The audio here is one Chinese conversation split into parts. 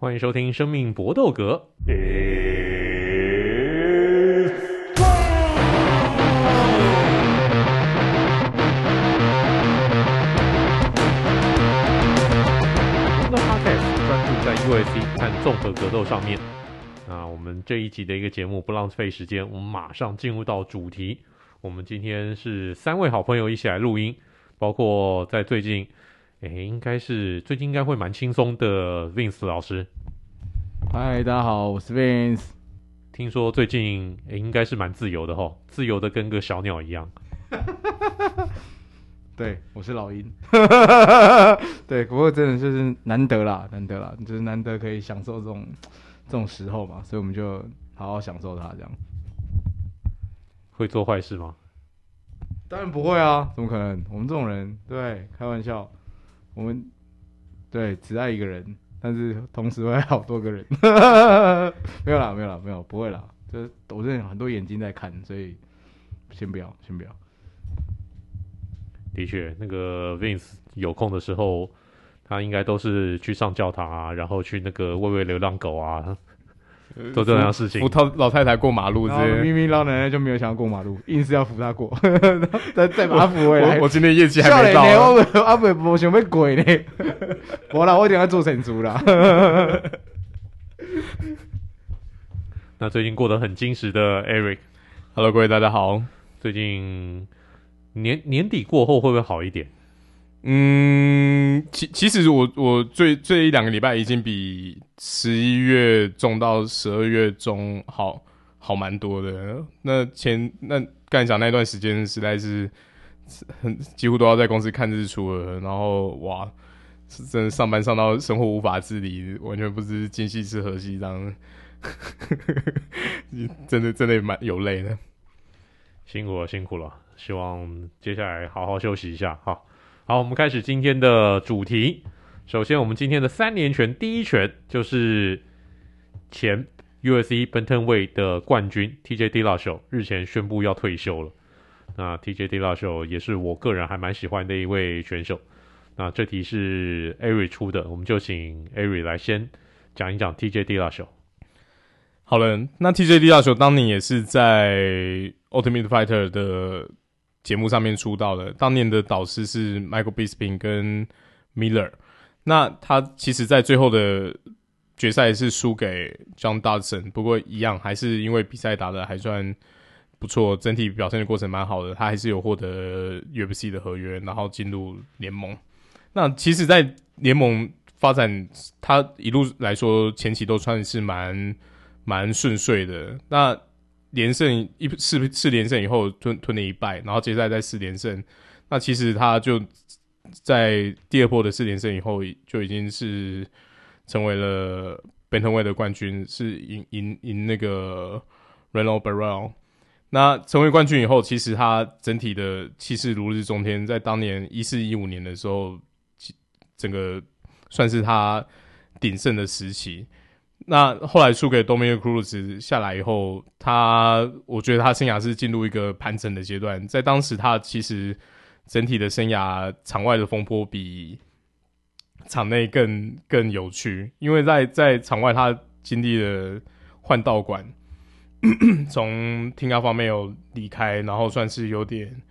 欢迎收听《生命搏斗格》。我们的 Podcast 专注在 UFC 和综合格斗上面。那我们这一集的一个节目不浪费时间，我们马上进入到主题。我们今天是三位好朋友一起来录音，包括在最近。诶，应该是最近应该会蛮轻松的，Vince 老师。嗨，大家好，我是 Vince。听说最近诶应该是蛮自由的哈，自由的跟个小鸟一样。对，我是老鹰。对，不过真的就是难得啦，难得啦，就是难得可以享受这种这种时候嘛，所以我们就好好享受它这样。会做坏事吗？当然不会啊，怎么可能？我们这种人，对，开玩笑。我们对只爱一个人，但是同时会爱好多个人。没有啦，没有啦，没有，不会啦。这我这里很多眼睛在看，所以先不要，先不要。的确，那个 Vince 有空的时候，他应该都是去上教堂啊，然后去那个喂喂流浪狗啊。做这样的事情，扶他老太太过马路，明明老奶奶就没有想要过马路，硬是要扶她过，再再把她扶回来。我，我今天业绩还没到。我阿伯不想要鬼呢，我啦，我一定要做成猪啦。那最近过得很精实的 Eric，Hello，各位大家好。最近年年底过后会不会好一点？嗯，其其实我我最最一两个礼拜已经比十一月中到十二月中好好蛮多的。那前那刚才讲那段时间实在是很几乎都要在公司看日出了，然后哇，是真的上班上到生活无法自理，完全不知今夕是何夕这样，真的真的蛮有累的，辛苦了辛苦了，希望接下来好好休息一下好。好，我们开始今天的主题。首先，我们今天的三连拳第一拳就是前 UFC Bantamweight 的冠军 TJ Dillashaw 日前宣布要退休了。那 TJ Dillashaw 也是我个人还蛮喜欢的一位选手。那这题是 Ari 出的，我们就请 Ari 来先讲一讲 TJ Dillashaw。好了，那 TJ Dillashaw 当年也是在 Ultimate Fighter 的。节目上面出道的，当年的导师是 Michael Bisping 跟 Miller。那他其实，在最后的决赛是输给 John Dodson，不过一样还是因为比赛打得还算不错，整体表现的过程蛮好的，他还是有获得 UFC 的合约，然后进入联盟。那其实，在联盟发展，他一路来说前期都算是蛮蛮顺遂的。那连胜一四四连胜以后吞吞了一败，然后接下来再四连胜，那其实他就在第二波的四连胜以后就已经是成为了 Bantamweight 的冠军，是赢赢赢那个 Renan Barão。那成为冠军以后，其实他整体的气势如日中天，在当年一四一五年的时候，整个算是他鼎盛的时期。那后来输给 Dominick Cruz 下来以后，他我觉得他生涯是进入一个盘整的阶段。在当时，他其实整体的生涯场外的风波比场内更更有趣，因为在在场外他经历了换道馆，从 Team Alpha Male 离开，然后算是有点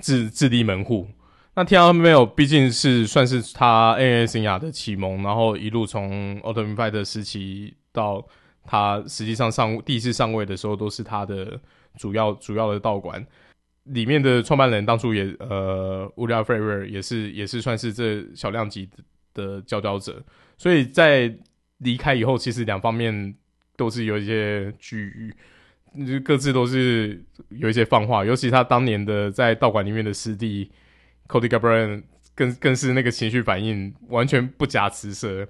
自自立门户。那 Team Alpha Male 毕竟是算是他 MMA 生涯的启蒙，然后一路从 Ultimate Fighter 时期到他实际上上第一次上位的时候，都是他的主要主要的道馆。里面的创办人当初也呃 Urijah Faber 也是也是算是这小量级的佼佼者，所以在离开以后，其实两方面都是有一些距离，就各自都是有一些放话，尤其他当年的在道馆里面的师弟。Cody Garbrandt 更更是那个情绪反应完全不假辞色，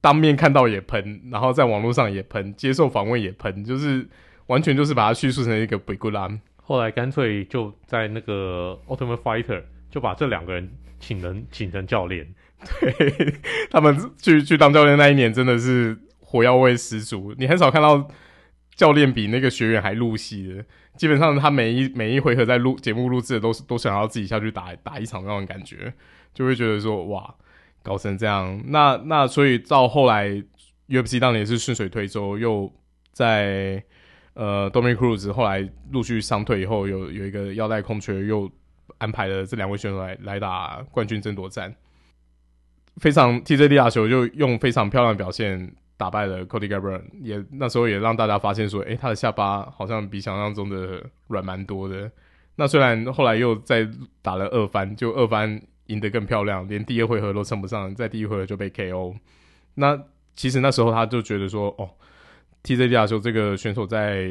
当面看到也喷，然后在网络上也喷，接受访问也喷，就是完全就是把它叙述成一个鬼故狼。后来干脆就在那个 Ultimate Fighter 就把这两个人请人请成教练，对他们去去当教练那一年真的是火药味十足，你很少看到教练比那个学员还入戏的。基本上他每一每一回合在录节目录制的都是都想要自己下去打打一场那种感觉，就会觉得说哇，搞成这样。那那所以到后来 UFC 当年是顺水推舟，又在呃 Dominick Cruz 后来陆续伤退以后，有有一个腰带空缺，又安排了这两位选手来来打冠军争夺战。非常 TJ dillashaw 就用非常漂亮的表现打败了 Cody Garbrand，也那时候也让大家发现说，诶、他的下巴好像比想象中的软蛮多的。那虽然后来又再打了二番，就二番赢得更漂亮，连第二回合都称不上，在第一回合就被 KO。那其实那时候他就觉得说，哦，TJ dillashaw 这个选手在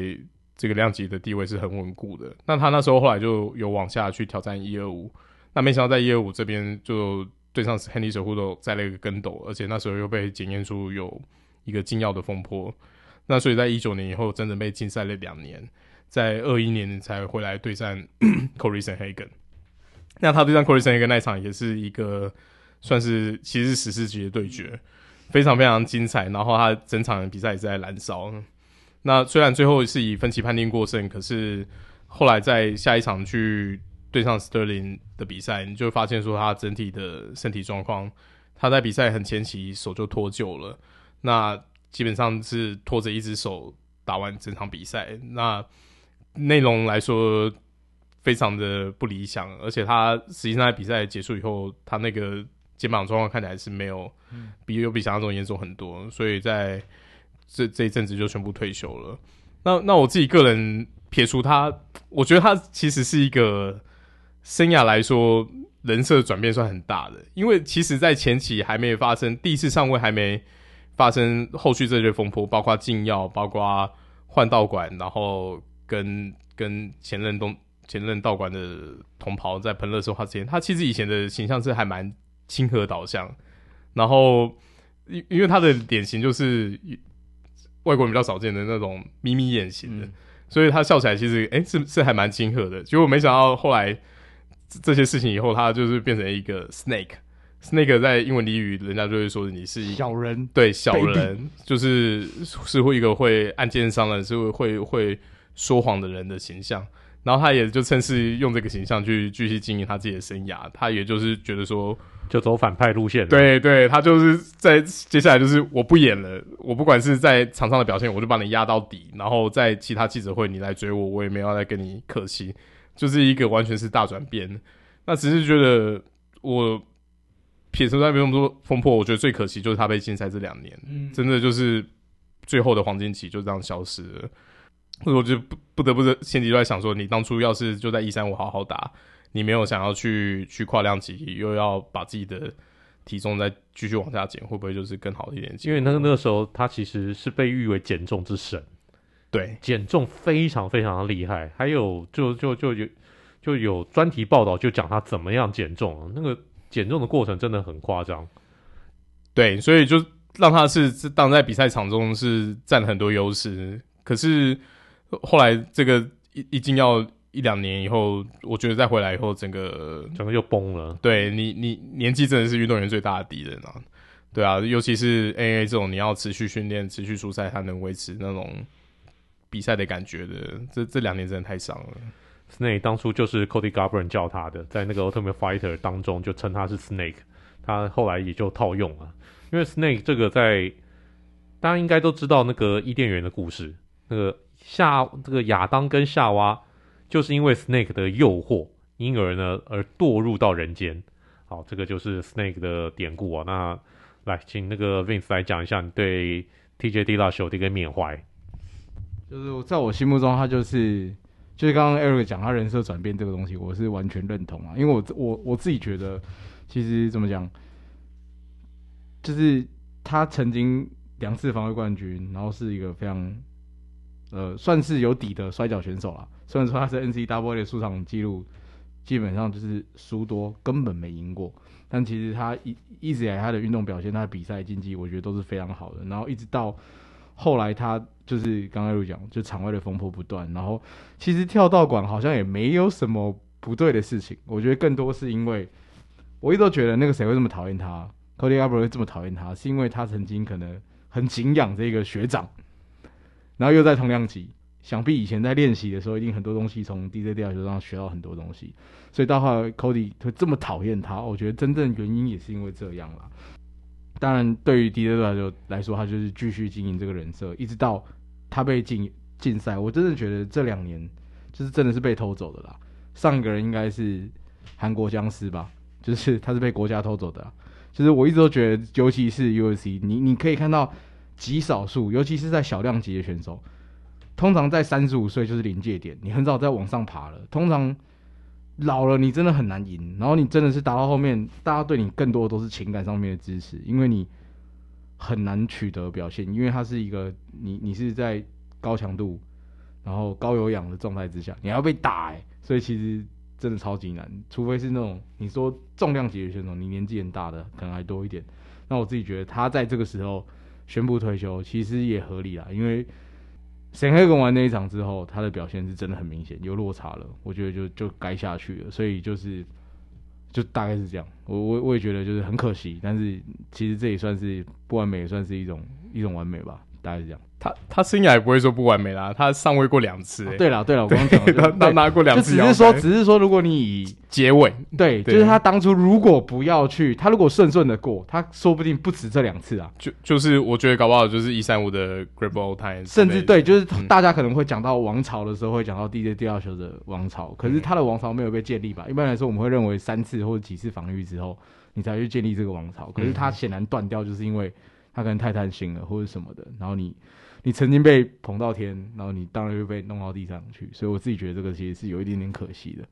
这个量级的地位是很稳固的。那他那时候后来就有往下去挑战一二五，那没想到在一二五这边就。对上 Henry 守护都栽了一个跟斗，而且那时候又被检验出有一个禁药的风波，那所以在一九年以后，真的被禁赛了两年，在二一年才回来对战 Corey s a n Hagen。那他对战 Corey s a n Hagen 那场也是一个算是其实是史诗级的对决，非常非常精彩。然后他整场比赛也在燃烧。那虽然最后是以分歧判定过胜，可是后来在下一场去。对上 Sterling 的比赛，你就发现说他整体的身体状况，他在比赛很前期手就脱臼了，那基本上是拖着一只手打完整场比赛，那内容来说非常的不理想，而且他实际上在比赛结束以后，他那个肩膀状况看起来是没有比有比想象中严重很多，所以在这这一阵子就全部退休了。那那我自己个人撇除他，我觉得他其实是一个。生涯来说，人设转变算很大的，因为其实，在前期还没发生第一次上位，还没发生后续这些风波，包括禁药，包括换道馆，然后跟跟前任东前任道馆的同袍在喷乐说话之前，他其实以前的形象是还蛮亲和导向，然后因因为他的脸型就是外国人比较少见的那种眯眯眼型的，嗯、所以他笑起来其实诶是是还蛮亲和的，结果没想到后来。这些事情以后，他就是变成一个 snake。Snake 在英文俚语，人家就会说你是小人，对小人，Baby. 就是是会一个会暗箭伤人，是会会会说谎的人的形象。然后他也就趁势用这个形象去继续经营他自己的生涯。他也就是觉得说，就走反派路线。对对，他就是在接下来就是我不演了，我不管是在场上的表现，我就把你压到底。然后在其他记者会你来追我，我也没有要再跟你客气。就是一个完全是大转变，那只是觉得我撇除在没那么多风波，我觉得最可惜就是他被禁赛这两年，嗯，真的就是最后的黄金期就这样消失了。所以我就不不得不的前几都在想说，你当初要是就在一三五好好打，你没有想要去去跨量级，又要把自己的体重再继续往下减，会不会就是更好一点？因为那个那个时候他其实是被誉为减重之神。对，减重非常非常的厉害，还有就就就有就有专题报道就讲他怎么样减重，那个减重的过程真的很夸张。对，所以就让他是是当在比赛场中是占很多优势，可是后来这个一一进要一两年以后，我觉得再回来以后，整个整个就崩了。对你，你年纪真的是运动员最大的敌人啊！对啊，尤其是 AA 这种，你要持续训练、持续出赛，才能维持那种。比赛的感觉的，这这两年真的太伤了。Snake 当初就是 Cody Garber 叫他的，在那个 Ultimate Fighter 当中就称他是 Snake，他后来也就套用了。因为 Snake 这个在大家应该都知道那个伊甸园的故事，那个夏这个亚当跟夏娃就是因为 Snake 的诱惑，因而呢而堕入到人间。好，这个就是 Snake 的典故啊。那来，请那个 Vince 来讲一下你对 TJD Lash 的一个缅怀。就是在我心目中，他就是就是刚刚 Eric 讲他人设转变这个东西，我是完全认同啊。因为我我我自己觉得，其实怎么讲，就是他曾经两次防卫冠军，然后是一个非常呃算是有底的摔角选手啦。虽然说他是 NCAA 的出场记录基本上就是输多，根本没赢过，但其实他一一直以来他的运动表现，他的比赛竞技，我觉得都是非常好的。然后一直到后来他。就是刚刚有讲，就场外的风波不断，然后其实跳道馆好像也没有什么不对的事情。我觉得更多是因为，我一直都觉得那个谁会这么讨厌他，Cody a b r 会这么讨厌他，是因为他曾经可能很敬仰这个学长，然后又在同量级，想必以前在练习的时候，一定很多东西从 TJ Dillashaw 身上学到很多东西，所以到后来 Cody 会这么讨厌他，我觉得真正原因也是因为这样啦。当然对于迪德来说来说，他就是继续经营这个人设，一直到他被禁禁赛。我真的觉得这两年就是真的是被偷走的啦。上一个人应该是韩国僵尸吧，就是他是被国家偷走的。就是我一直都觉得，尤其是 U.S.C，你你可以看到极少数，尤其是在小量级的选手，通常在三十五岁就是临界点，你很少再往上爬了。通常老了，你真的很难赢。然后你真的是打到后面，大家对你更多的都是情感上面的支持，因为你很难取得表现，因为它是一个你你是在高强度，然后高有氧的状态之下，你要被打哎、所以其实。真的超级难，除非是那种你说重量级的选手，你年纪很大的可能还多一点。那我自己觉得他在这个时候宣布退休，其实也合理啦，因为沈黑跟完那一场之后，他的表现是真的很明显有落差了。我觉得就就该下去了，所以就是就大概是这样。我我我也觉得就是很可惜，但是其实这也算是不完美，也算是一种一种完美吧，大概是这样。他他生涯也不会说不完美啦，他上位过两次、欸。对了对了，我刚刚讲 他他拿过两次，只是说只是说，如果你以结尾，对，就是他当初如果不要去，他如果顺顺的过，他说不定不止这两次啊。就就是我觉得搞不好就是一三五的 Great Ball Time，甚至对，就是大家可能会讲到王朝的时候，会讲到 DJ 第二球的王朝，可是他的王朝没有被建立吧？一般来说，我们会认为三次或者几次防御之后，你才去建立这个王朝。可是他显然断掉，就是因为他可能太贪心了，或者什么的，然后你。你曾经被捧到天，然后你当然会被弄到地上去，所以我自己觉得这个其实是有一点点可惜的。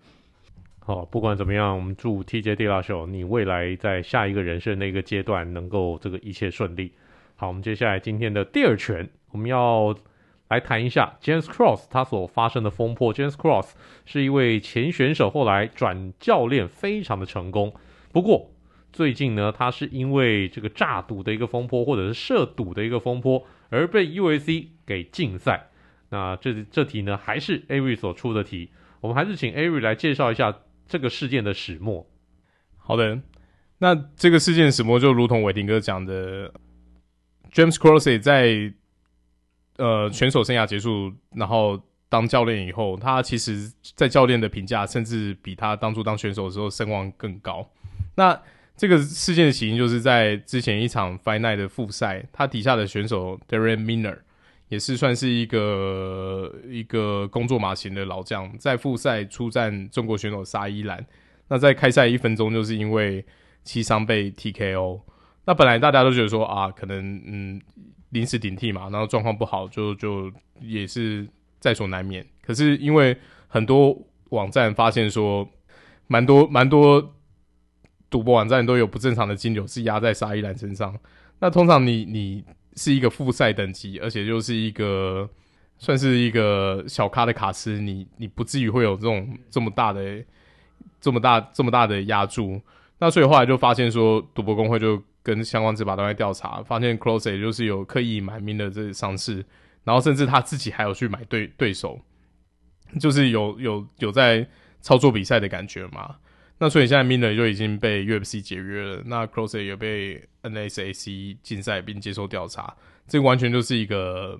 好，不管怎么样，我们祝 TJ Dillashaw 你未来在下一个人生的一个阶段能够这个一切顺利。好，我们接下来今天的第二拳，我们要来谈一下 James Cross 他所发生的风波。James Cross 是一位前选手，后来转教练，非常的成功。不过最近呢，他是因为这个诈赌的一个风波，或者是涉赌的一个风波。而被 UAC 给禁赛，那这这题呢，还是 Avery 所出的题，我们还是请 Avery 来介绍一下这个事件的始末。好的，那这个事件始末就如同伟霆哥讲的，James Crossy 在呃选手生涯结束，然后当教练以后，他其实在教练的评价甚至比他当初当选手的时候声望更高。那这个事件的起因就是在之前一场 final 的复赛，他底下的选手 Darren Miller 也是算是一个一个工作马型的老将，在复赛出战中国选手沙伊兰。那在开赛一分钟，就是因为膝伤被 TKO。那本来大家都觉得说啊，可能嗯临时顶替嘛，然后状况不好，就就也是在所难免。可是因为很多网站发现说，蛮多蛮多。赌博网站都有不正常的金流是压在沙伊兰身上。那通常你你是一个复赛等级，而且就是一个算是一个小咖的卡斯，你你不至于会有这种这么大的这么大这么大的压注。那所以后来就发现说，赌博公会就跟相关执法单位调查，发现 Close 也就是有刻意买命的这上市，然后甚至他自己还有去买对对手，就是有有有在操作比赛的感觉嘛。那所以现在 Miller 就已经被 UFC 解约了，那 Krause 也被 NSAC 禁赛并接受调查，这完全就是一个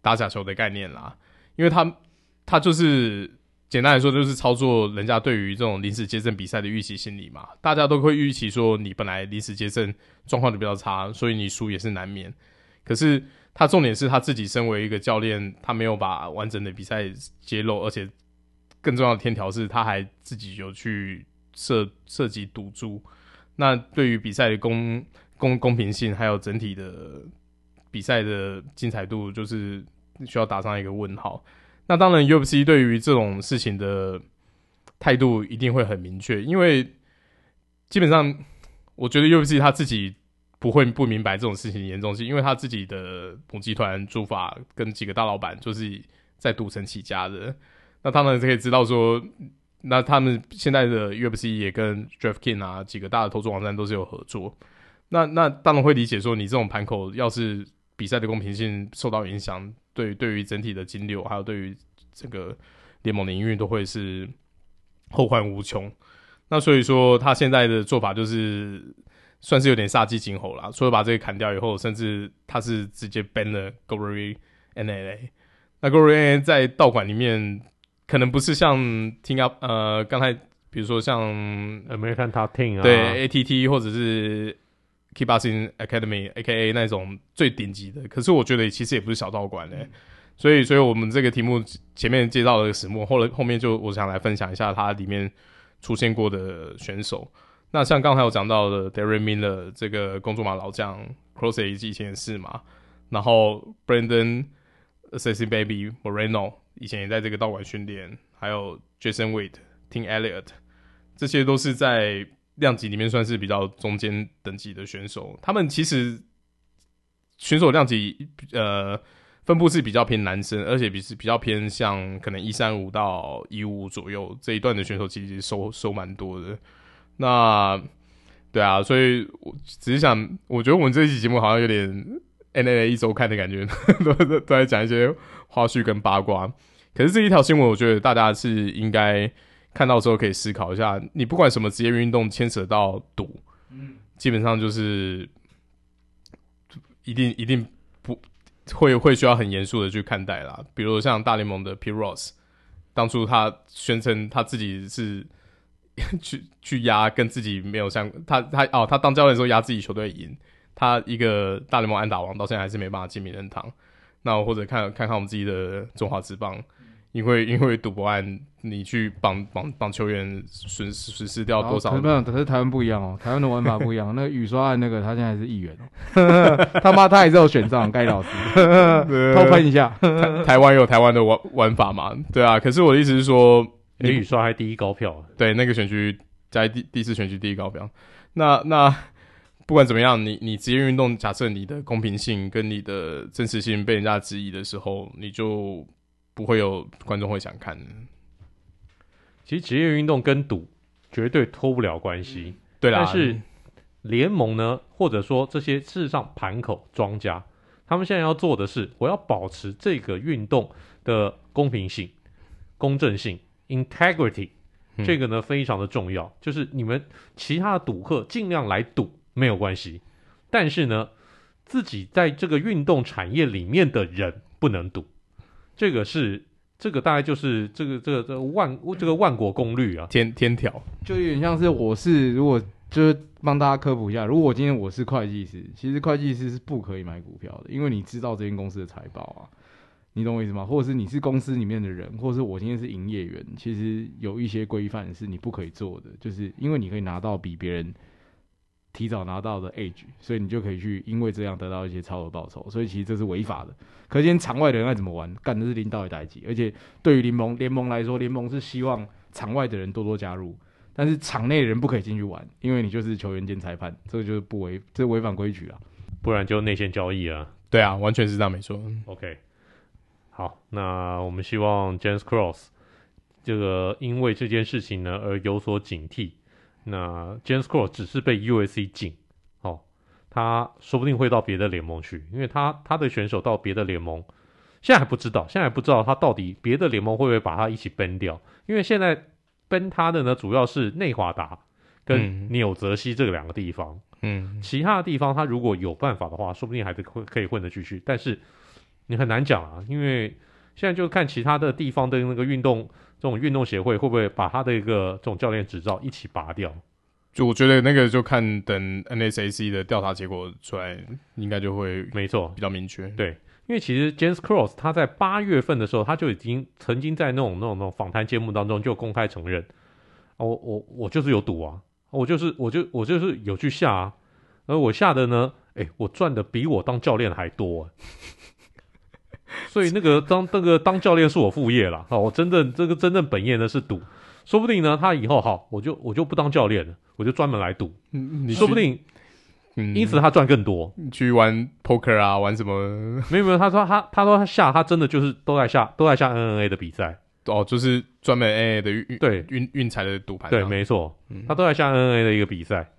打假球的概念啦。因为他他就是简单来说就是操作人家对于这种临时接阵比赛的预期心理嘛，大家都会预期说你本来临时接阵状况就比较差，所以你输也是难免。可是他重点是他自己身为一个教练，他没有把完整的比赛揭露，而且更重要的天条是他还自己有去。涉涉及赌注，那对于比赛的公公公平性，还有整体的比赛的精彩度，就是需要打上一个问号。那当然，UFC 对于这种事情的态度一定会很明确，因为基本上，我觉得 UFC 他自己不会不明白这种事情的严重性，因为他自己的母集团主法跟几个大老板就是在赌城起家的，那他们可以知道说。那他们现在的 UFC 也跟 DraftKings 啊几个大的投资网站都是有合作，那那当然会理解说，你这种盘口要是比赛的公平性受到影响，对对于整体的金流，还有对于这个联盟的营运都会是后患无穷。那所以说他现在的做法就是算是有点杀鸡儆猴啦，除了把这个砍掉以后，甚至他是直接 ban 了 Glory NLA。那 Glory NLA 在道馆里面。可能不是像听啊，呃，刚才比如说像 American Top Team 啊，对 ATT 或者是 Keep Boxing Academy，A.K.A 那种最顶级的。可是我觉得其实也不是小道馆嘞、欸。所以，所以我们这个题目前面介绍了个始末，后来后面就我想来分享一下它里面出现过的选手。那像刚才我讲到的 Darren Miller 这个工作马老将，Cross 以前也是嘛。然后 Brandon Assassin Baby Moreno 以前也在这个道馆训练，还有 Jason Witt、Tim Elliott，这些都是在量级里面算是比较中间等级的选手。他们其实选手量级呃分布是比较偏男生，而且比是比较偏向可能一三五到一五五左右这一段的选手，其实收收蛮多的。那对啊，所以我只是想，我觉得我们这一期节目好像有点。NLA 一周看的感觉，都都都在讲一些花絮跟八卦。可是这一条新闻，我觉得大家是应该看到之后可以思考一下。你不管什么职业运动牵扯到赌，嗯，基本上就是一定一定不会会需要很严肃的去看待啦。比如像大联盟的 Pete Rose，当初他宣称他自己是 去去压跟自己没有相他他哦，他当教练的时候压自己球队赢。他一个大联盟安打王，到现在还是没办法进名人堂。那我或者看看看我们自己的中华职棒，因为因为赌博案，你去绑绑绑球员损失损失掉多少？可是可是台湾不一样哦，台湾的玩法不一样。那个雨刷案，那个他现在还是议员哦，他妈他也是有选上，盖老师偷喷一下。台湾有台湾的玩玩法嘛？对啊。可是我的意思是说，你雨刷还第一高票，对那个选区在第第四选区第一高票。那那。不管怎么样，你你职业运动，假设你的公平性跟你的真实性被人家质疑的时候，你就不会有观众会想看。其实职业运动跟赌绝对脱不了关系，嗯，对啦。但是联盟呢，或者说这些事实上盘口庄家，他们现在要做的是，我要保持这个运动的公平性、公正性 （integrity），嗯，这个呢非常的重要。就是你们其他的赌客尽量来赌。没有关系，但是呢，自己在这个运动产业里面的人不能赌，这个是这个大概就是这个这个这个万这个万国公律啊，天天条，就有点像是我是如果就是帮大家科普一下，如果我今天我是会计师，其实会计师是不可以买股票的，因为你知道这间公司的财报啊，你懂我意思吗？或者是你是公司里面的人，或者是我今天是营业员，其实有一些规范是你不可以做的，就是因为你可以拿到比别人。提早拿到的 age，所以你就可以去因为这样得到一些超额报酬，所以其实这是违法的。可见场外的人爱怎么玩，干的是领导的代机。而且对于联盟联盟来说，联盟是希望场外的人多多加入，但是场内的人不可以进去玩，因为你就是球员兼裁判，这个就是不违，这违反规矩啊，不然就内线交易啊。对啊，完全是这样没错。OK，好，那我们希望 James Cross 这个因为这件事情呢而有所警惕。那 James Cross 只是被 USC 禁，哦，他说不定会到别的联盟去，因为他他的选手到别的联盟，现在还不知道，现在还不知道他到底别的联盟会不会把他一起 ban 掉，因为现在 ban 他的呢主要是内华达跟纽泽西这两个地方，嗯，其他的地方他如果有办法的话，说不定还是会可以混得进去，但是你很难讲啊，因为现在就看其他的地方的那个运动。这种运动协会会不会把他的一个这种教练执照一起拔掉？就我觉得那个就看等 NSAC 的调查结果出来，应该就会没错，比较明确。对，因为其实 James Cross 他在八月份的时候，他就已经曾经在那种那种那种访谈节目当中就公开承认，啊、我我我就是有赌啊，我就是我就我就是有去下啊，而我下的呢，哎，我赚的比我当教练还多、啊。所以那个当那个当教练是我副业啦，好，我真正这个真正本业呢是赌，说不定呢他以后好，我就我就不当教练了，我就专门来赌，嗯，你说不定，嗯，因此他赚更多，你去玩 poker 啊，玩什么？没有没有，他说他他说他下他真的就是都在下都在下 NNA 的比赛，哦，就是专门 NNA 的运对。运运彩的赌盘，对，没错，他都在下 NNA 的一个比赛，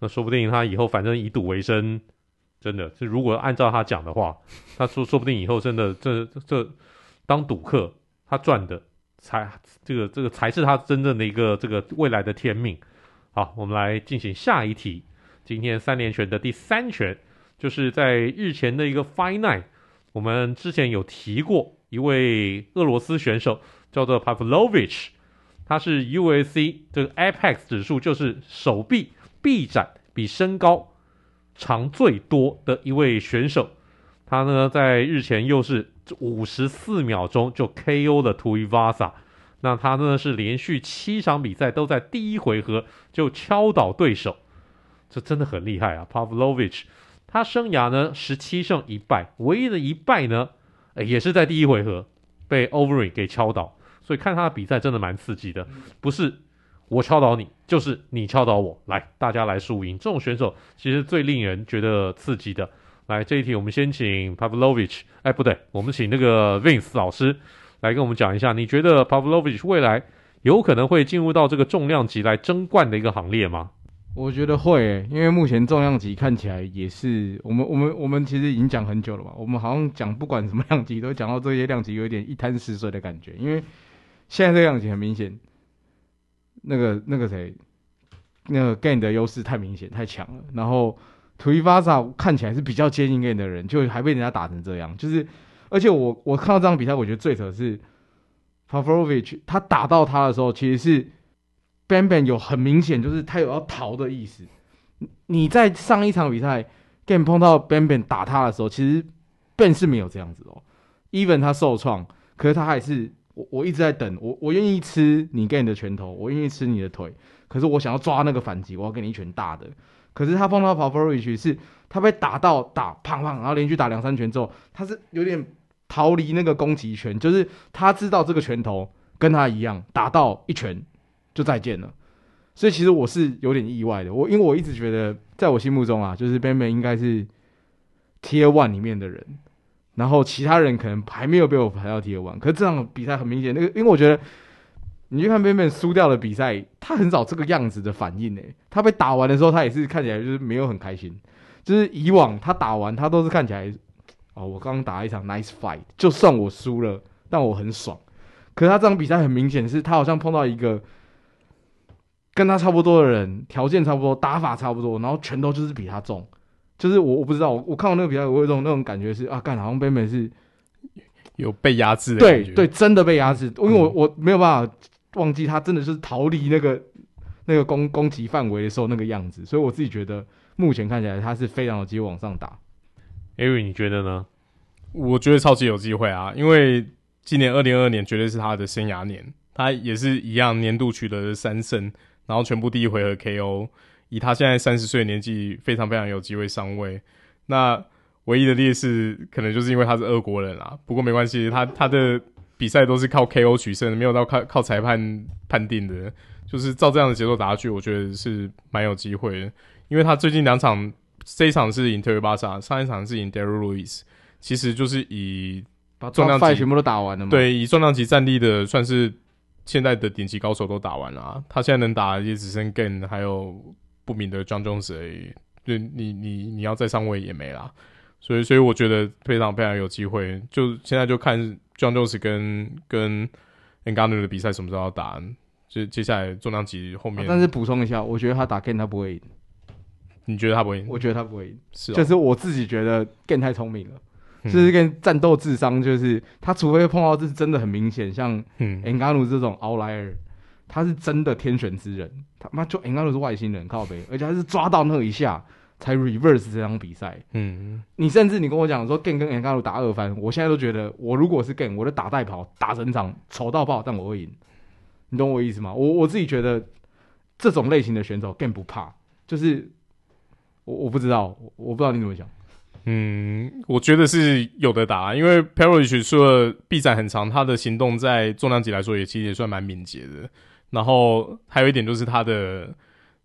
那说不定他以后反正以赌为生。真的是，如果按照他讲的话，他说说不定以后真的这这当赌客，他赚的才这个这个才是他真正的一个这个未来的天命。好，我们来进行下一题。今天三连拳的第三拳，就是在日前的一个 Night，我们之前有提过一位俄罗斯选手叫做 Pavlovich，他是 u s c 这个 Apex 指数就是手臂臂展比身高。长最多的一位选手。他呢，在日前又是五十四秒钟就 KO 了 Tuivasa。那他呢是连续七场比赛都在第一回合就敲倒对手，这真的很厉害啊！Pavlovich，他生涯呢十七胜一败，唯一的一败呢，也是在第一回合被 Overeem 给敲倒。所以看他的比赛真的蛮刺激的，不是我敲倒你，就是你敲倒我，来大家来输赢。这种选手其实最令人觉得刺激的。来这一题，我们先请 Pavlovich，哎不对，我们请那个 Vince 老师来跟我们讲一下，你觉得 Pavlovich 未来有可能会进入到这个重量级来争冠的一个行列吗？我觉得会、因为目前重量级看起来也是我们我们我们其实已经讲很久了嘛，我们好像讲不管什么 量级都讲到这些量级有点一潭死水的感觉，因为。现在这个样子很明显，那个那个谁，那个 Gane 的优势太明显太强了。然后 Tuivasa 看起来是比较接近 Gane 的人，就还被人家打成这样。就是，而且我我看到这场比赛，我觉得最扯是 Pavlovich 他打到他的时候，其实是 Ban Ban 有很明显就是他有要逃的意思。你在上一场比赛 Gane 碰到 Ban Ban 打他的时候，其实 Ben 是没有这样子哦。Even 他受创，可是他还是。我我一直在等，我我愿意吃你给你的拳头，我愿意吃你的腿，可是我想要抓那个反击，我要给你一拳大的。可是他碰到 Pavlovich 是，他被打到打胖胖，然后连续打两三拳之后，他是有点逃离那个攻击拳，就是他知道这个拳头跟他一样，打到一拳就再见了。所以其实我是有点意外的，我因为我一直觉得，在我心目中啊，就是 Ban Ban 应该是 Tier One 里面的人。然后其他人可能还没有被我排到 Tier 1，可是这场比赛很明显，那个因为我觉得你去看 Ban Ban 输掉的比赛，他很少这个样子的反应诶。他被打完的时候，他也是看起来就是没有很开心。就是以往他打完，他都是看起来哦，我刚刚打了一场 nice fight，就算我输了，但我很爽。可是他这场比赛很明显是他好像碰到一个跟他差不多的人，条件差不多，打法差不多，然后拳头就是比他重。就是我我不知道，我我看到那个比赛，我有一种那种感觉是啊，干好像 Ban Ban 是有被压制的感觉，对对，真的被压制，因为我我没有办法忘记他真的是逃离那个那个攻攻击范围的时候那个样子，所以我自己觉得目前看起来他是非常有机会往上打。艾瑞你觉得呢？我觉得超级有机会啊，因为今年二零二二年绝对是他的生涯年，他也是一样年度取得了三胜，然后全部第一回合 KO。以他现在三十岁的年纪，非常非常有机会上位。那唯一的劣势，可能就是因为他是俄国人啦。不过没关系，他他的比赛都是靠 KO 取胜的，没有到靠靠裁判判定的。就是照这样的节奏打下去，我觉得是蛮有机会的。因为他最近两场，这一场是赢特维巴萨上一场是赢 Derrick Lewis，其实就是以把重量级全部都打完了嘛。对，以重量级战力的，算是现在的顶级高手都打完了啊。他现在能打也只剩 Gane 还有。不明的 Jones 而已，就你你你要再上位也没啦，所以所以我觉得非常非常有机会，就现在就看 Jon Jones 跟跟 Ngannou 的比赛什么时候要打，就接下来重量级后面。啊、但是补充一下，我觉得他打 Gane 他不会赢，你觉得他不会赢？我觉得他不会赢，是、哦，就是我自己觉得 Gane 太聪明了，嗯、就是跟战斗智商，就是他除非碰到这是真的很明显，像 Ngannou 这种 outlier。他是真的天选之人，他妈就应该都是外星人靠北，而且他是抓到那一下才 reverse 这场比赛。嗯，你甚至你跟我讲说 Gane 跟 Ngannou 打二番，我现在都觉得我如果是 Gane，我就打带跑打整场丑到爆，但我会赢。你懂我意思吗？我我自己觉得这种类型的选手 Gane 不怕，就是我我不知道，我不知道你怎么想。嗯，我觉得是有的打，因为 Pavlovich 除了臂展很长，他的行动在重量级来说也其实也算蛮敏捷的。然后还有一点就是他的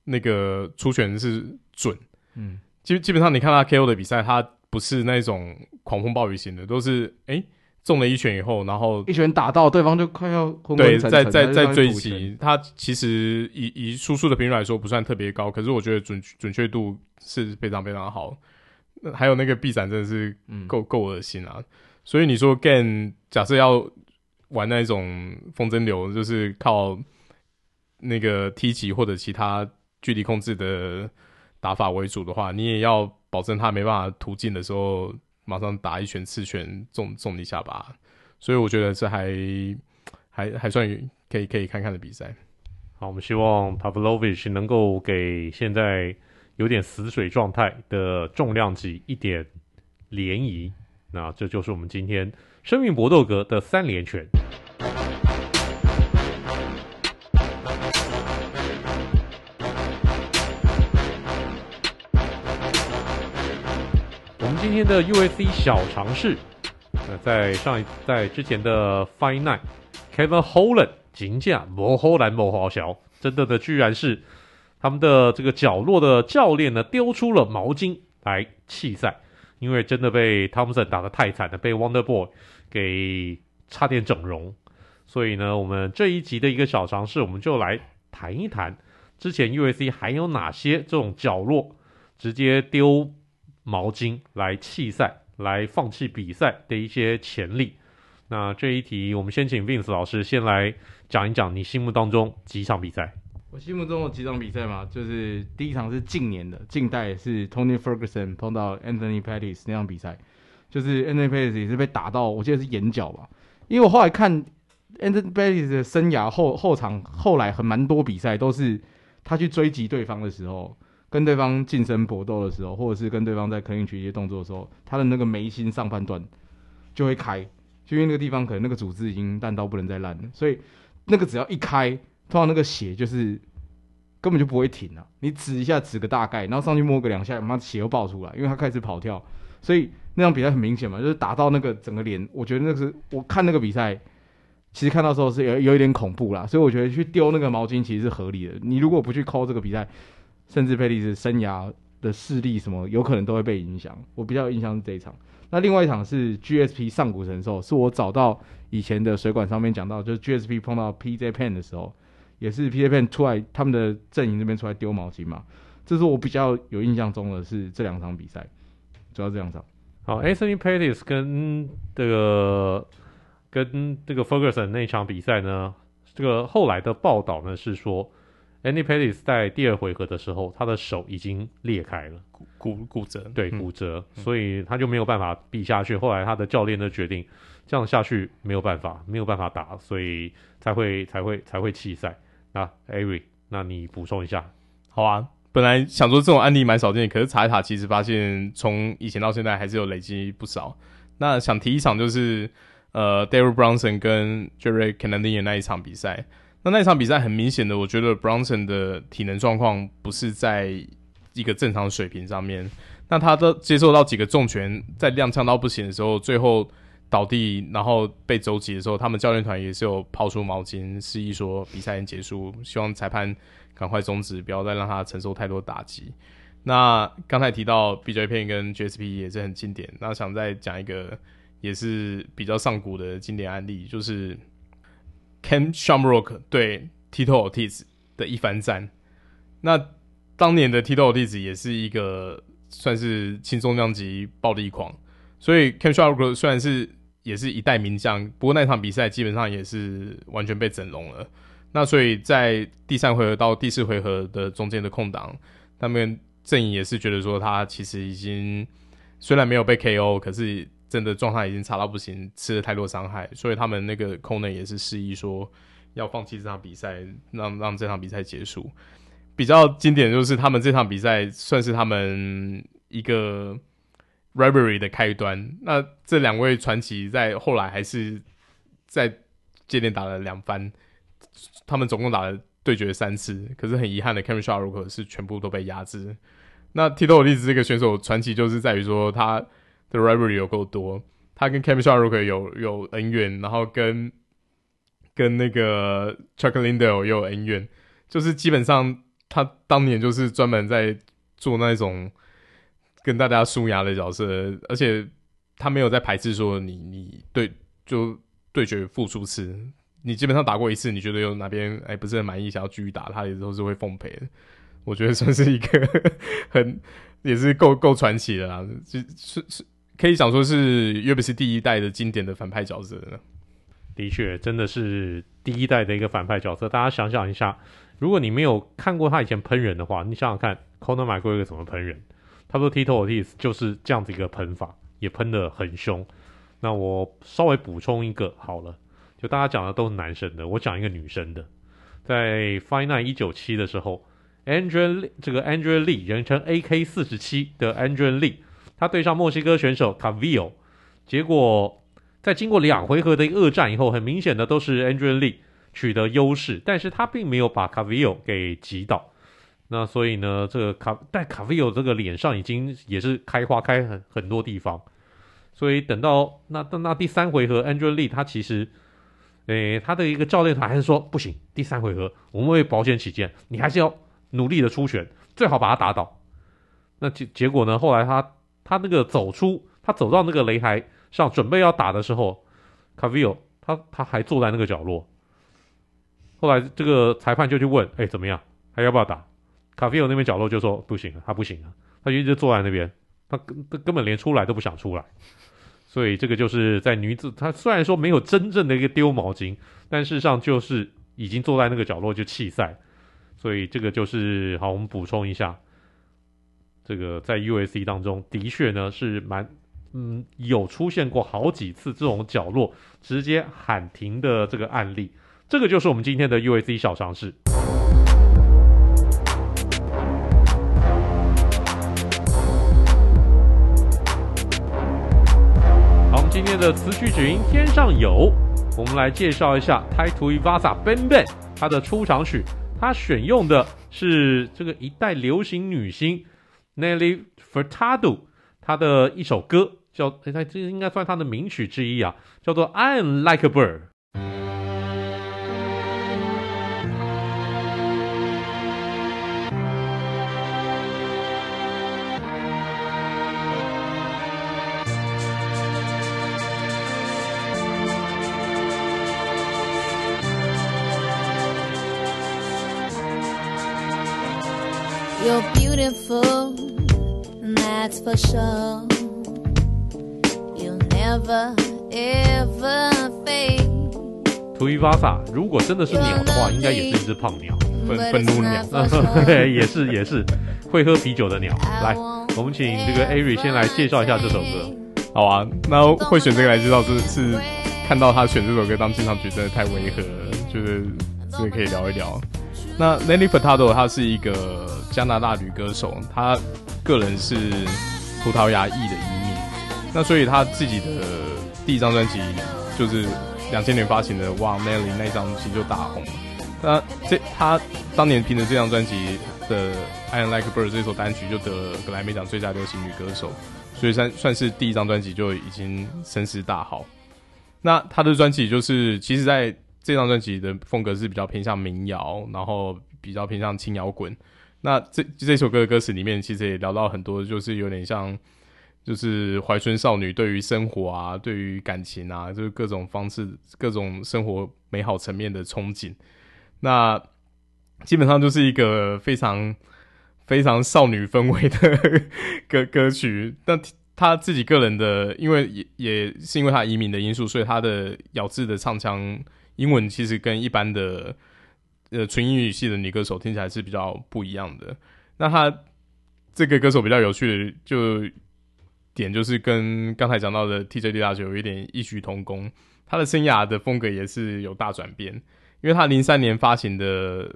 那个出拳是准，嗯，基基本上你看他 KO 的比赛，他不是那种狂风暴雨型的，都是诶中了一拳以后，然后一拳打到对方就快要昏昏对，在在在追击他，其实以以输出的频率来说不算特别高，可是我觉得准准确度是非常非常好。还有那个臂展真的是够够恶心啊！所以你说 Gane 假设要玩那种风筝流，就是靠。那个踢击或者其他距离控制的打法为主的话，你也要保证他没办法突进的时候，马上打一拳刺拳中中一下吧。所以我觉得这还还还算可以可以看看的比赛。好，我们希望 Pavlovich 能够给现在有点死水状态的重量级一点涟漪。那这就是我们今天生命搏斗格的三连拳。今天的 UFC 小尝试，那在上一在之前的 Fight Night，Kevin Holland 金价摩后兰摩好小，真的的居然是他们的这个角落的教练呢丢出了毛巾来弃赛。因为真的被汤姆森打得太惨了，被 Wonder Boy 给差点整容，所以呢，我们这一集的一个小尝试，我们就来谈一谈之前 UFC 还有哪些这种角落直接丢毛巾来弃赛、来放弃比赛的一些潜力。那这一题，我们先请 Vince 老师先来讲一讲你心目当中几场比赛。我心目中的几场比赛嘛，就是第一场是近年的，近代是 Tony Ferguson 碰到 Anthony Pettis 那场比赛，就是 Anthony Pettis 也是被打到，我记得是眼角吧。因为我后来看 Anthony Pettis 的生涯后后场后来很蛮多比赛都是他去追击对方的时候，跟对方近身搏斗的时候，或者是跟对方在 clinch 一些动作的时候，他的那个眉心上半段就会开，就因为那个地方可能那个组织已经烂到不能再烂了，所以那个只要一开。通常那个血就是根本就不会停啊！你指一下，指个大概，然后上去摸个两下，妈血又爆出来，因为他开始跑跳，所以那场比赛很明显嘛，就是打到那个整个脸，我觉得那个是我看那个比赛，其实看到时候是有有一点恐怖啦，所以我觉得去丢那个毛巾其实是合理的。你如果不去抠这个比赛，甚至佩蒂斯生涯的势力什么有可能都会被影响。我比较有印象是这一场，那另外一场是 GSP 上古神兽，是我找到以前的水管上面讲到，就是 GSP 碰到 PJ Pen 的时候。也是 PJ Pen 出来，他们的阵营这边出来丢毛巾嘛，这是我比较有印象中的是这两场比赛，主要这两场。好，Anthony Pettis 跟这个跟这个 Ferguson 那场比赛呢，这个后来的报道呢是说，Anthony Pettis 在第二回合的时候，他的手已经裂开了，骨骨骨折，对，骨折，嗯，所以他就没有办法比下去。后来他的教练就决定，这样下去没有办法，没有办法打，所以才会才会才会弃赛。那，Ari，那你补充一下。好啊，本来想说这种案例蛮少见，可是查一查，其实发现从以前到现在还是有累积不少。那想提一场就是呃，David Brunson 跟 Jerry Kennedy 那一场比赛。那那场比赛很明显的，我觉得 Brunson 的体能状况不是在一个正常水平上面。那他都接受到几个重拳，在踉跄到不行的时候，最后。倒地，然后被肘击的时候，他们教练团也是有抛出毛巾，示意说比赛已经结束，希望裁判赶快终止，不要再让他承受太多打击。那刚才提到 BJP 跟 GSP 也是很经典，那想再讲一个也是比较上古的经典案例，就是 Ken Shamrock 对 Tito Ortiz 的一番战。那当年的 Tito Ortiz 也是一个算是轻重量级暴力狂。所以 Ken Shamrock 虽然是也是一代名将，不过那场比赛基本上也是完全被整容了。那所以在第三回合到第四回合的中间的空档，他们阵营也是觉得说他其实已经虽然没有被 KO，可是真的状态已经差到不行，吃了太多伤害，所以他们那个 corner 也是示意说要放弃这场比赛，让让这场比赛结束。比较经典就是他们这场比赛算是他们一个。Rivalry 的开端，那这两位传奇在后来还是在接连打了两番，他们总共打了对决三次，可是很遗憾的，Kevin Shamrock 是全部都被压制。那 Tito Ortiz 这个选手传奇就是在于说他的 Rivalry 有够多，他跟 Kevin Shamrock 有有恩怨，然后跟跟那个 Chuck Lindell 也有恩怨，就是基本上他当年就是专门在做那种。跟大家输牙的角色，而且他没有在排斥说你你对就对决复数次，你基本上打过一次，你觉得有哪边哎不是很满意，想要继续打，他也都是会奉陪的。我觉得算是一个 很也是够够传奇的啦，是是可以讲说是 UFC 第一代的经典的反派角色。的确，真的是第一代的一个反派角色。大家想想一下，如果你没有看过他以前喷人的话，你想想看，Conor McGregor 怎么喷人？差不多 Tito Ortiz 就是这样子一个喷法，也喷得很凶。那我稍微补充一个好了，就大家讲的都是男生的，我讲一个女生的。在 Fight Night 197的时候 Andrea 这个 Andrew Lee 人称 AK 四十七的 Andrew Lee，他对上墨西哥选手 Cavillo，结果在经过两回合的恶战以后，很明显的都是 Andrew Lee 取得优势，但是他并没有把 Cavillo 给击倒。那所以呢，这个卡但 Calvillo 这个脸上已经也是开花开很很多地方，所以等到那那那第三回合，Andrew Lee 他其实。诶，他的一个教练团还是说不行，第三回合我们为保险起见，你还是要努力的出拳，最好把他打倒。那结结果呢？后来他他那个走出，他走到那个擂台上准备要打的时候，卡维尔他他还坐在那个角落。后来这个裁判就去问，哎，怎么样？还要不要打？卡菲尔那边角落就说不行了，他不行了，他一直坐在那边，他根根本连出来都不想出来。所以这个就是在女子，她虽然说没有真正的一个丢毛巾，但事实上就是已经坐在那个角落就弃赛。所以这个就是好，我们补充一下，这个在 UFC 当中的确呢是蛮嗯有出现过好几次这种角落直接喊停的这个案例。这个就是我们今天的 UFC 小常识。今天的词曲只应天上有，我们来介绍一下 Tai Tuivasa Ben Ben 他的出场曲，他选用的是这个一代流行女星 Nelly Furtado 他的一首歌，叫，他这应该算他的名曲之一啊，叫做 I'm Like a Bird。You're beautiful, that's for sure. You'll never ever fade. Tuivasa 如果真的是鸟的话，应该也是一只胖鸟，愤愤怒鸟。也是也是会喝啤酒的鸟。来，我们请这个艾瑞先来介绍一下这首歌。好啊，那会选这个来介绍，就是是看到他选这首歌当进场曲，真的太违和了，就是这个可以聊一聊。那 Nelly Furtado 她是一个加拿大女歌手，她个人是葡萄牙裔的移民，那所以她自己的第一张专辑就是两千年发行的《Wow Nelly》那张其实就大红。那这她当年凭着这张专辑的《I Am Like Bird》这首单曲就得了格莱美奖最佳流行女歌手，所以算算是第一张专辑就已经声势大好。那她的专辑就是其实在。这张专辑的风格是比较偏向民谣，然后比较偏向轻摇滚。那这这首歌的歌词里面，其实也聊到很多，就是有点像，就是怀春少女对于生活啊，对于感情啊，就是各种方式、各种生活美好层面的憧憬。那基本上就是一个非常非常少女氛围的歌 歌曲。但他自己个人的，因为也也是因为他移民的因素，所以他的咬字的唱腔。英文其实跟一般的呃纯英语系的女歌手听起来是比较不一样的。那她这个歌手比较有趣的就点就是跟刚才讲到的 TJD 大学有一点异曲同工，她的生涯的风格也是有大转变。因为她零三年发行的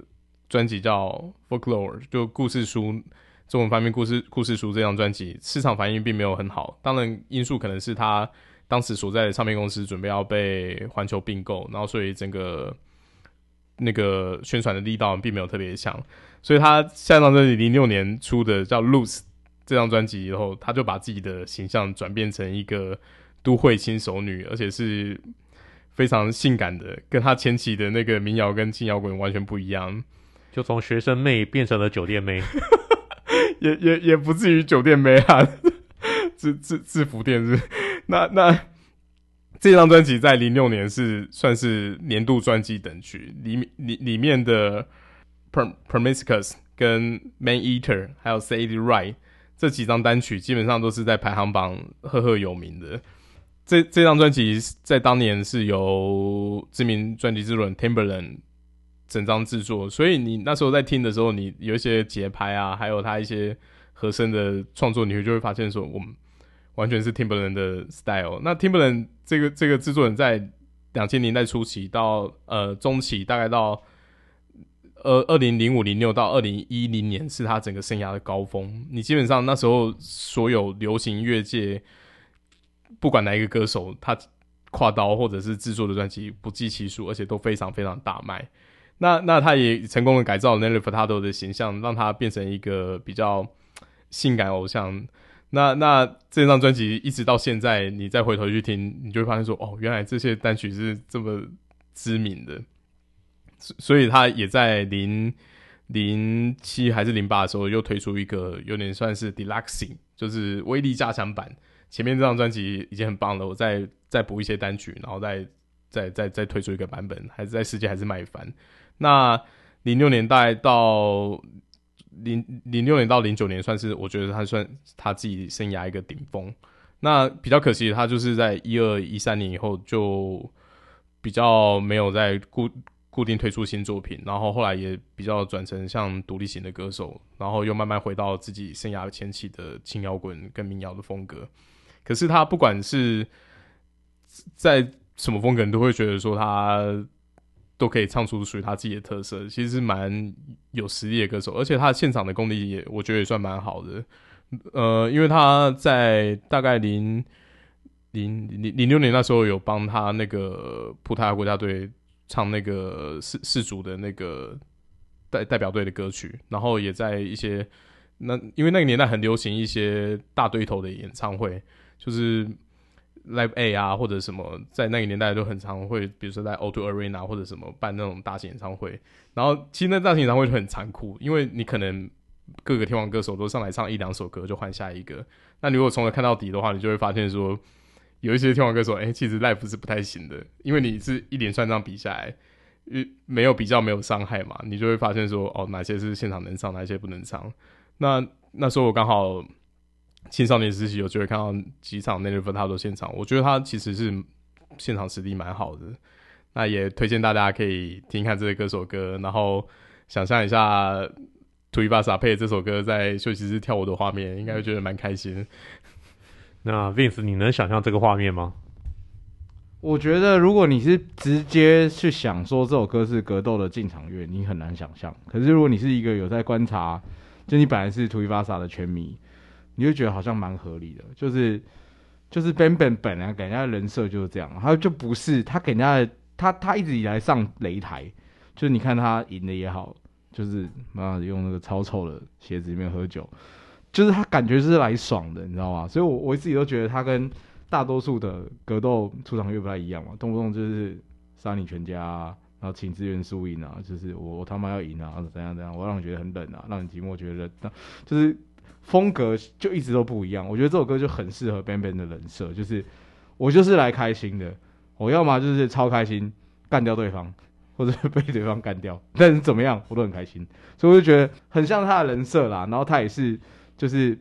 专辑叫《Folklore》，就故事书中文翻译故事故事书这张专辑市场反应并没有很好，当然因素可能是他。当时所在的唱片公司准备要被环球并购，然后所以整个那个宣传的力道并没有特别强，所以他下一张专辑零六年出的叫《Loose》这张专辑以后，他就把自己的形象转变成一个都会轻熟女，而且是非常性感的，跟他前期的那个民谣跟轻摇滚完全不一样，就从学生妹变成了酒店妹，也也也不至于酒店妹啊，制制制服店是。那那这张专辑在零六年是算是年度专辑等曲，里面里里面的 Perm i s c u s 跟 Man Eater 还有 Say It Right 这几张单曲基本上都是在排行榜赫赫有名的。这这张专辑在当年是由知名专辑制作人 Timberland 整张制作，所以你那时候在听的时候，你有一些节拍啊，还有他一些和声的创作，你会就会发现说我们。完全是 Timbaland 的 style。那 Timbaland 这个这个制作人在两千年代初期到呃中期，大概到呃，二零零五零六到二零一零年是他整个生涯的高峰。你基本上那时候所有流行乐界，不管哪一个歌手，他跨刀或者是制作的专辑不计其数，而且都非常非常大卖。那那他也成功的改造了 Nelly Furtado 的形象，让他变成一个比较性感偶像。那那这张专辑一直到现在，你再回头去听，你就会发现说，哦，原来这些单曲是这么知名的。所以他也在零零七还是零八的时候，又推出一个有点算是 deluxing，就是威力加强版。前面这张专辑已经很棒了，我再再补一些单曲，然后再再再再推出一个版本，还是在世界还是卖翻。那零六年代到零零六年到零九年，算是我觉得他算他自己生涯一个顶峰。那比较可惜，他就是在一二一三年以后就比较没有在固。固定推出新作品，然后后来也比较转成像独立型的歌手，然后又慢慢回到自己生涯前期的轻摇滚跟民谣的风格。可是他不管是在什么风格，你都会觉得说他都可以唱出属于他自己的特色，其实蛮有实力的歌手，而且他现场的功力也我觉得也算蛮好的。呃，因为他在大概零零零零六年那时候有帮他那个葡萄牙国家队。唱那个世世足的那个代代表队的歌曲，然后也在一些那因为那个年代很流行一些大堆头的演唱会，就是 Live A 啊或者什么，在那个年代都很常会，比如说在 O2 Arena 或者什么办那种大型演唱会。然后其实那大型演唱会就很残酷，因为你可能各个天王歌手都上来唱一两首歌就换下一个，那你如果从头看到底的话，你就会发现说。有一些天王歌手，哎、其实 live 是不太行的，因为你是一连串这样比下来，没有比较没有伤害嘛，你就会发现说，哦，哪些是现场能唱，哪些不能唱。那那时候我刚好青少年时期有机会看到几场 Nelly Furtado 现场，我觉得他其实是现场实力蛮好的。那也推荐大家可以听看这些歌手歌，然后想象一下 Tuivasa 配这首歌在休息室跳舞的画面，应该会觉得蛮开心。那 Vince，你能想象这个画面吗？我觉得，如果你是直接去想说这首歌是格斗的进场乐，你很难想象。可是如果你是一个有在观察，就你本来是 Tuivasa 的拳迷，你就觉得好像蛮合理的。就是就是 Ben Ben 本来给人家的人设就是这样，他就不是他给人家的，他他一直以来上擂台，就是你看他赢的也好，就是妈用那个超臭的鞋子里面喝酒。就是他感觉是来爽的，你知道吗？所以我，我自己都觉得他跟大多数的格斗出场乐不太一样嘛，动不动就是杀你全家，然后请支援输赢啊，就是我我他妈要赢啊，怎样怎样，我让你觉得很冷啊，让你寂寞觉得冷，就是风格就一直都不一样。我觉得这首歌就很适合 Bam Bam 的人设，就是我就是来开心的，我要么就是超开心干掉对方，或者被对方干掉，但是怎么样我都很开心，所以我就觉得很像他的人设啦。然后他也是。就是，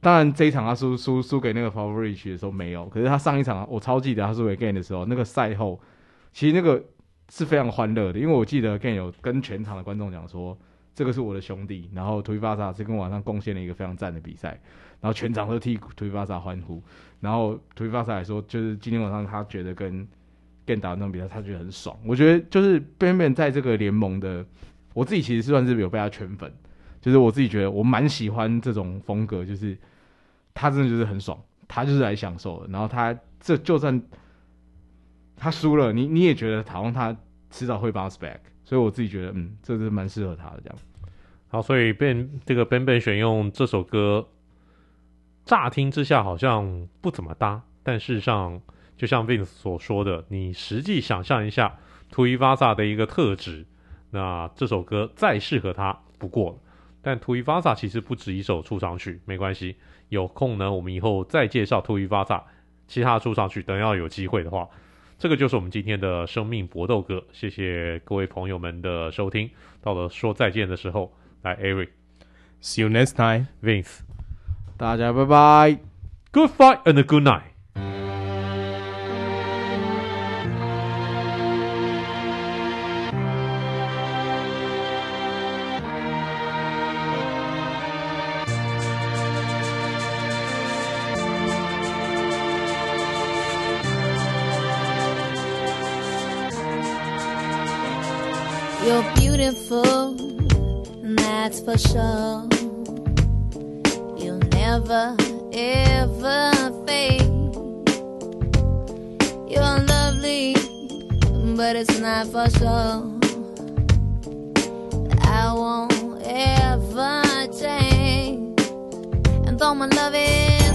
当然这一场他输输输给那个 Pavlovich 的时候没有，可是他上一场我超记得他输给 GAN 的时候，那个赛后其实那个是非常欢乐的，因为我记得 GAN 有跟全场的观众讲说，这个是我的兄弟，然后 Tuivasa 这跟晚上贡献了一个非常赞的比赛，然后全场都替 Tuivasa 欢呼，然后 Tuivasa 来说，就是今天晚上他觉得跟 GAN 打那场比赛，他觉得很爽。我觉得就是 Benben 在这个联盟的，我自己其实是算是有被他圈粉。就是我自己觉得，我蛮喜欢这种风格，就是他真的就是很爽，他就是来享受的。然后他这就算他输了，你你也觉得好像他迟早会 bounce back。所以我自己觉得，嗯，这是蛮适合他的这样。好，所以本这个 Bam Bam 选用这首歌，乍听之下好像不怎么搭，但事实上就像 Vince 所说的，你实际想象一下 Tuivasa 的一个特质，那这首歌再适合他不过了。但 Tuivasa 其实不止一首出场曲，没关系，有空呢，我们以后再介绍 Tuivasa 其他的出场曲。等要有机会的话，这个就是我们今天的生命搏斗歌。谢谢各位朋友们的收听，到了说再见的时候，来 Eric，See you next time，Vince，大家拜拜，Good fight and a good night。 For sure. You'll never, ever fade. You're lovely, but it's not for sure. I won't ever change. And though my love is